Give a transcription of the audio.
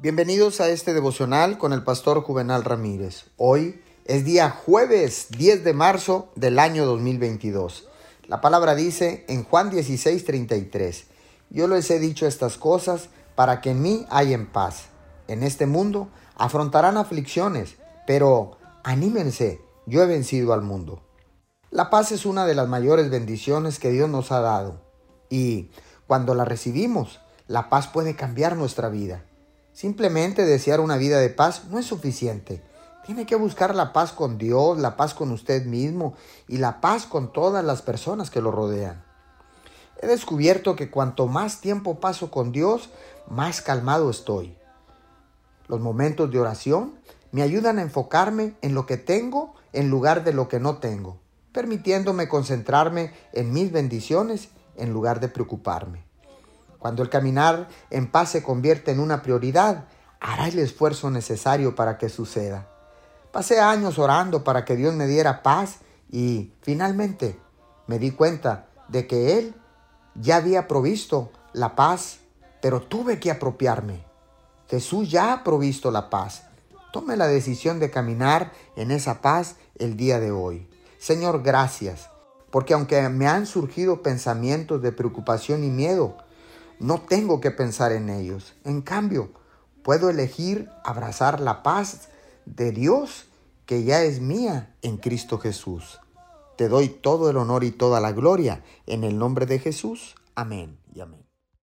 Bienvenidos a este devocional con el pastor Juvenal Ramírez. Hoy es día jueves 10 de marzo del año 2022. La palabra dice en Juan 16:33, yo les he dicho estas cosas para que en mí en paz. En este mundo afrontarán aflicciones, pero anímense, yo he vencido al mundo. La paz es una de las mayores bendiciones que Dios nos ha dado y cuando la recibimos, la paz puede cambiar nuestra vida. Simplemente desear una vida de paz no es suficiente. Tiene que buscar la paz con Dios, la paz con usted mismo y la paz con todas las personas que lo rodean. He descubierto que cuanto más tiempo paso con Dios, más calmado estoy. Los momentos de oración me ayudan a enfocarme en lo que tengo en lugar de lo que no tengo, permitiéndome concentrarme en mis bendiciones en lugar de preocuparme. Cuando el caminar en paz se convierte en una prioridad, hará el esfuerzo necesario para que suceda. Pasé años orando para que Dios me diera paz y finalmente me di cuenta de que Él ya había provisto la paz, pero tuve que apropiarme. Jesús ya ha provisto la paz. Tome la decisión de caminar en esa paz el día de hoy. Señor, gracias, porque aunque me han surgido pensamientos de preocupación y miedo, no tengo que pensar en ellos. En cambio, puedo elegir abrazar la paz de Dios que ya es mía en Cristo Jesús. Te doy todo el honor y toda la gloria en el nombre de Jesús. Amén y amén.